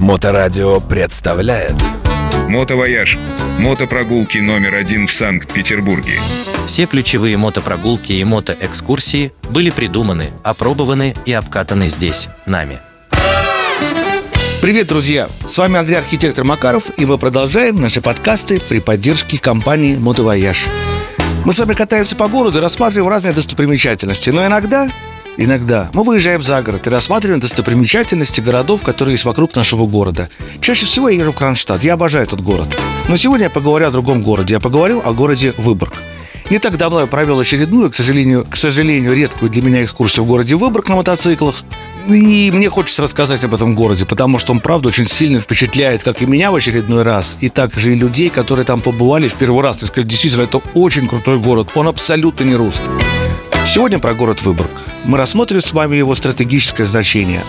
Моторадио представляет Мотовояж. Мотопрогулки номер один в Санкт-Петербурге. Все ключевые мотопрогулки и мотоэкскурсии были придуманы, опробованы и обкатаны здесь, нами. Привет, друзья! С вами Андрей Архитектор Макаров, и мы продолжаем наши подкасты при поддержке компании «Мотовояж». Мы с вами катаемся по городу и рассматриваем разные достопримечательности, но иногда Иногда мы выезжаем за город и рассматриваем достопримечательности городов, которые есть вокруг нашего города. Чаще всего я езжу в Кронштадт, я обожаю этот город. Но сегодня я поговорю о другом городе, я поговорю о городе Выборг. Не так давно я провел очередную, к сожалению, к сожалению, редкую для меня экскурсию в городе Выборг на мотоциклах. И мне хочется рассказать об этом городе, потому что он, правда, очень сильно впечатляет как и меня в очередной раз, и также и людей, которые там побывали в первый раз. И сказать, действительно, это очень крутой город. Он абсолютно не русский. Сегодня про город Выборг. Мы рассмотрим с вами его стратегическое значение.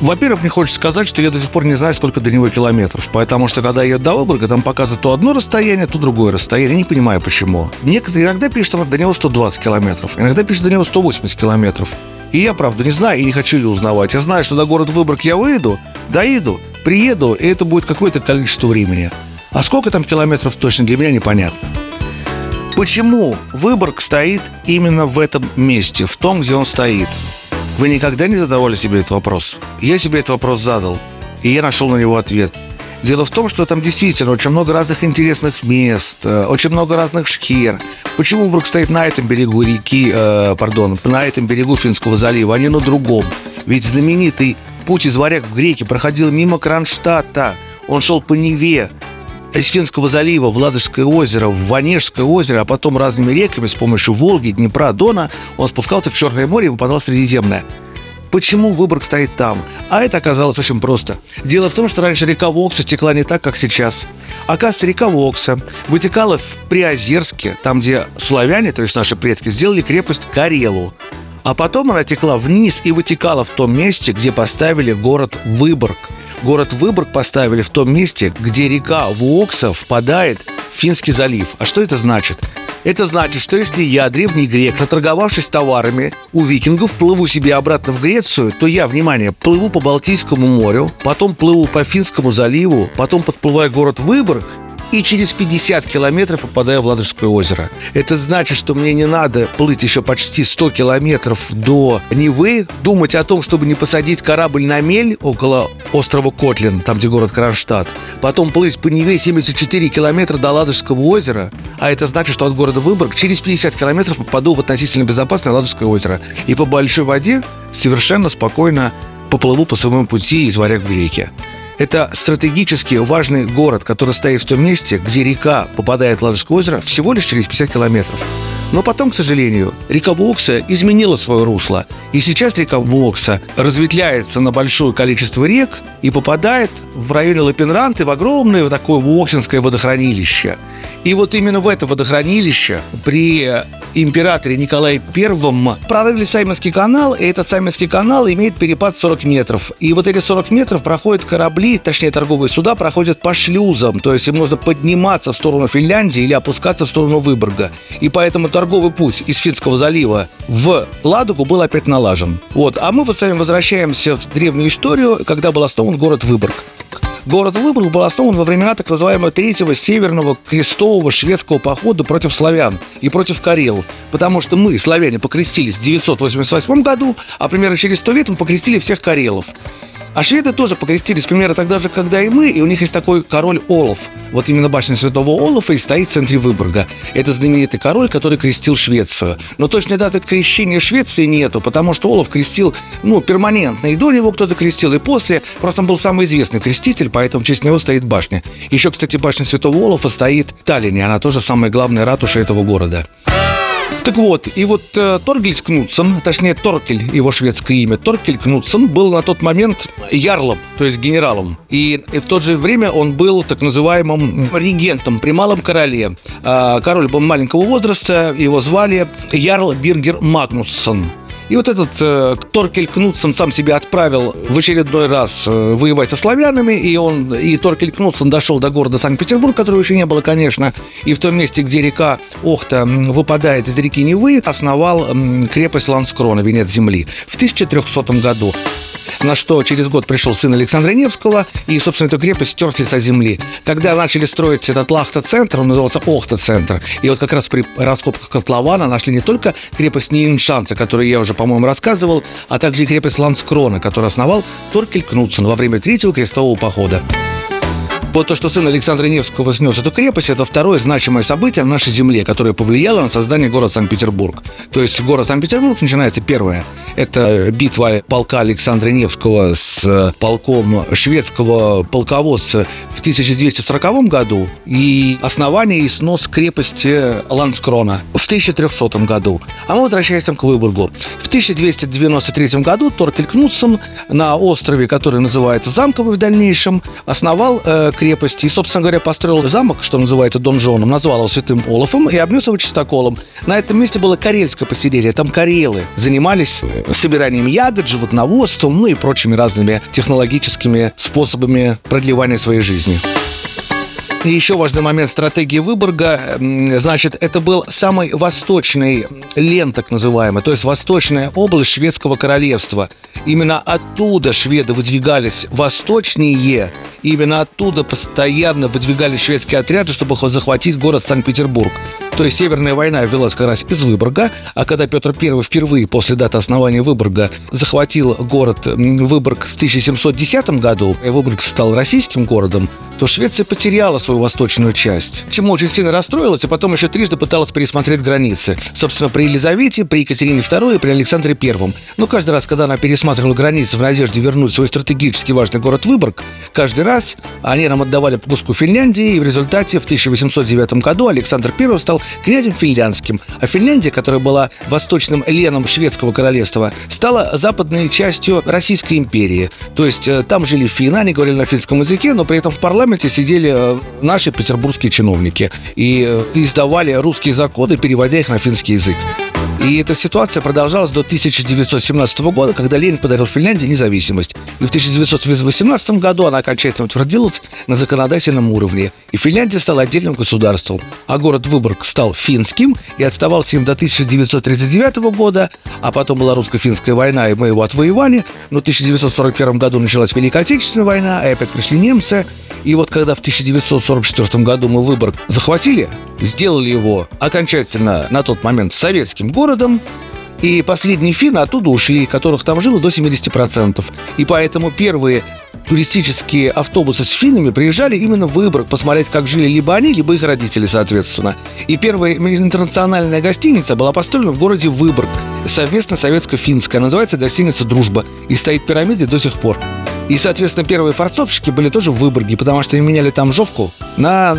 Во-первых, мне хочется сказать, что я до сих пор не знаю, сколько до него километров. Потому что, когда я до Выборга, там показывают то одно расстояние, то другое расстояние. Я не понимаю, почему. Некоторые иногда пишут, что до него 120 километров. Иногда пишут, до него 180 километров. И я, правда, не знаю и не хочу ее узнавать. Я знаю, что до города Выборг я выйду, доеду, приеду, и это будет какое-то количество времени. А сколько там километров точно для меня непонятно. Почему Выборг стоит именно в этом месте, в том, где он стоит? Вы никогда не задавали себе этот вопрос? Я себе этот вопрос задал, и я нашел на него ответ. Дело в том, что там действительно очень много разных интересных мест, э, очень много разных шхер. Почему Выборг стоит на этом берегу реки, э, пардон, на этом берегу Финского залива, а не на другом? Ведь знаменитый путь из Варяг в Греки проходил мимо Кронштадта. Он шел по Неве, из Финского залива в Ладожское озеро, в Ванежское озеро, а потом разными реками с помощью Волги, Днепра, Дона он спускался в Черное море и выпадал в Средиземное. Почему Выборг стоит там? А это оказалось очень просто. Дело в том, что раньше река Вокса текла не так, как сейчас. Оказывается, река Вокса вытекала в Приозерске, там, где славяне, то есть наши предки, сделали крепость Карелу. А потом она текла вниз и вытекала в том месте, где поставили город Выборг – Город Выборг поставили в том месте, где река Вуокса впадает в Финский залив. А что это значит? Это значит, что если я, древний грек, наторговавшись товарами у викингов, плыву себе обратно в Грецию, то я, внимание, плыву по Балтийскому морю, потом плыву по Финскому заливу, потом подплываю город Выборг, и через 50 километров попадаю в Ладожское озеро. Это значит, что мне не надо плыть еще почти 100 километров до Невы, думать о том, чтобы не посадить корабль на мель около острова Котлин, там, где город Кронштадт, потом плыть по Неве 74 километра до Ладожского озера, а это значит, что от города Выборг через 50 километров попаду в относительно безопасное Ладожское озеро. И по большой воде совершенно спокойно поплыву по своему пути из Варяг в реке. Это стратегически важный город, который стоит в том месте, где река попадает в Ладожское озеро всего лишь через 50 километров. Но потом, к сожалению, река Вокса изменила свое русло. И сейчас река Вокса разветвляется на большое количество рек и попадает в районе Лапенранты в огромное такое Воксинское водохранилище. И вот именно в это водохранилище при императоре Николае I прорыли Саймонский канал, и этот Саймонский канал имеет перепад 40 метров. И вот эти 40 метров проходят корабли, точнее торговые суда, проходят по шлюзам, то есть им нужно подниматься в сторону Финляндии или опускаться в сторону Выборга. И поэтому торговый путь из Финского залива в Ладогу был опять налажен. Вот. А мы с вами возвращаемся в древнюю историю, когда был основан город Выборг. Город Выборг был основан во времена так называемого Третьего Северного крестового шведского похода против славян и против Карел. Потому что мы, славяне, покрестились в 988 году, а примерно через сто лет мы покрестили всех карелов. А шведы тоже покрестились примерно тогда же, когда и мы, и у них есть такой король Олаф. Вот именно башня святого Олафа и стоит в центре Выборга. Это знаменитый король, который крестил Швецию. Но точной даты крещения Швеции нету, потому что Олаф крестил, ну, перманентно. И до него кто-то крестил, и после. Просто он был самый известный креститель, поэтому в честь него стоит башня. Еще, кстати, башня святого Олафа стоит в Таллине. Она тоже самая главная ратуша этого города. Так вот, и вот э, Торгельс Кнутсон, точнее Торкель, его шведское имя, Торкель Кнутсон был на тот момент ярлом, то есть генералом. И, и в то же время он был так называемым регентом при малом короле. Э, король был маленького возраста, его звали Ярл Биргер Магнуссон. И вот этот э, Торкель Кнутсон сам себя отправил в очередной раз э, воевать со славянами, и он, и Торкель Кнутсон дошел до города Санкт-Петербург, которого еще не было, конечно, и в том месте, где река Охта выпадает из реки Невы, основал э, крепость Ланскрона, венец земли, в 1300 году. На что через год пришел сын Александра Невского, и, собственно, эту крепость стер с лица земли. Когда начали строить этот Лахта-центр, он назывался Охта-центр, и вот как раз при раскопках котлована нашли не только крепость Ниеншанца, которую я уже, по-моему, рассказывал, а также и крепость Ланскрона, которую основал Торкель Кнутсон во время Третьего крестового похода. Вот то, что сын Александра Невского снес эту крепость, это второе значимое событие в нашей земле, которое повлияло на создание города Санкт-Петербург. То есть город Санкт-Петербург начинается первое. Это битва полка Александра Невского с э, полком шведского полководца в 1240 году и основание и снос крепости Ланскрона в 1300 году. А мы возвращаемся к Выборгу. В 1293 году Торкель Кнутсон на острове, который называется Замковый в дальнейшем, основал э, крепости и, собственно говоря, построил замок, что называется донжоном, назвал его Святым Олафом и обнес его чистоколом. На этом месте было карельское поселение, там карелы занимались э, собиранием ягод, животноводством, ну и прочими разными технологическими способами продлевания своей жизни. И еще важный момент стратегии Выборга, значит, это был самый восточный лен, так называемый, то есть восточная область шведского королевства. Именно оттуда шведы выдвигались восточнее, именно оттуда постоянно выдвигались шведские отряды, чтобы захватить город Санкт-Петербург. То есть Северная война велась как раз из Выборга, а когда Петр I впервые после даты основания Выборга захватил город Выборг в 1710 году, и Выборг стал российским городом, то Швеция потеряла свою восточную часть. Чему очень сильно расстроилась, и потом еще трижды пыталась пересмотреть границы. Собственно, при Елизавете, при Екатерине II и при Александре I. Но каждый раз, когда она пересматривала границы в надежде вернуть свой стратегически важный город Выборг, каждый раз они нам отдавали куску Финляндии, и в результате в 1809 году Александр I стал князем финляндским, а Финляндия, которая была восточным леном шведского королевства, стала западной частью Российской империи. То есть э, там жили финны, они говорили на финском языке, но при этом в парламенте сидели э, наши петербургские чиновники и э, издавали русские законы, переводя их на финский язык. И эта ситуация продолжалась до 1917 года, когда Ленин подарил Финляндии независимость. И в 1918 году она окончательно утвердилась на законодательном уровне. И Финляндия стала отдельным государством. А город Выборг стал финским и отставал с ним до 1939 года. А потом была русско-финская война, и мы его отвоевали. Но в 1941 году началась Великая Отечественная война, и опять пришли немцы. И вот когда в 1944 году мы Выборг захватили, сделали его окончательно на тот момент советским городом, и последние финны оттуда ушли, которых там жило до 70%. И поэтому первые туристические автобусы с финнами приезжали именно в Выборг посмотреть, как жили либо они, либо их родители, соответственно. И первая интернациональная гостиница была построена в городе Выборг, совместно советско-финская. Называется гостиница «Дружба» и стоит пирамидой до сих пор. И, соответственно, первые форцовщики были тоже в Выборге, потому что они меняли там жовку на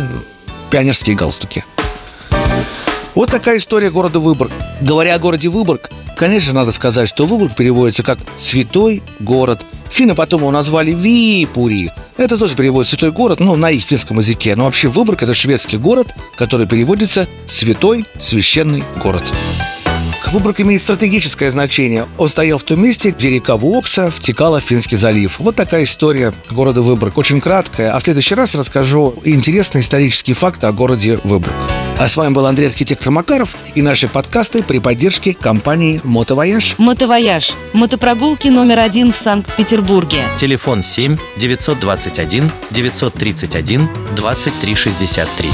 пионерские галстуки. Вот такая история города Выборг. Говоря о городе Выборг, конечно, надо сказать, что Выборг переводится как «святой город». Финны потом его назвали Випури. Это тоже переводится «святой город», ну, на их финском языке. Но вообще Выборг – это шведский город, который переводится «святой священный город». Выборг имеет стратегическое значение. Он стоял в том месте, где река Вокса втекала в Финский залив. Вот такая история города Выборг. Очень краткая. А в следующий раз расскажу интересные исторические факты о городе Выборг. А с вами был Андрей Архитектор Макаров и наши подкасты при поддержке компании «Мотовояж». «Мотовояж» – мотопрогулки номер один в Санкт-Петербурге. Телефон 7 921 931 2363.